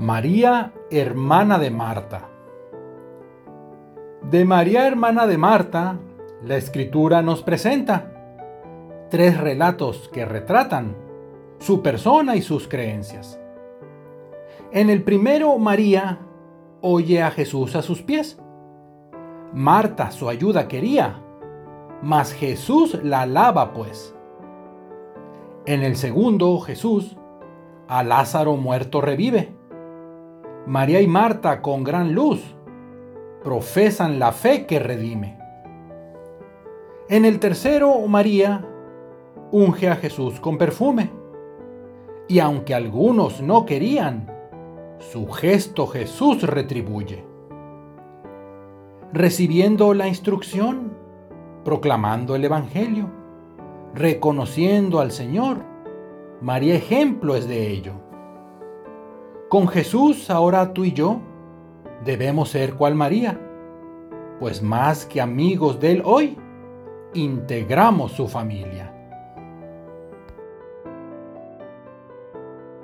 María, hermana de Marta. De María, hermana de Marta, la escritura nos presenta tres relatos que retratan su persona y sus creencias. En el primero, María oye a Jesús a sus pies. Marta su ayuda quería, mas Jesús la alaba pues. En el segundo, Jesús a Lázaro muerto revive. María y Marta con gran luz profesan la fe que redime. En el tercero, María unge a Jesús con perfume. Y aunque algunos no querían, su gesto Jesús retribuye. Recibiendo la instrucción, proclamando el Evangelio, reconociendo al Señor, María ejemplo es de ello. Con Jesús ahora tú y yo debemos ser cual María, pues más que amigos de Él hoy, integramos su familia.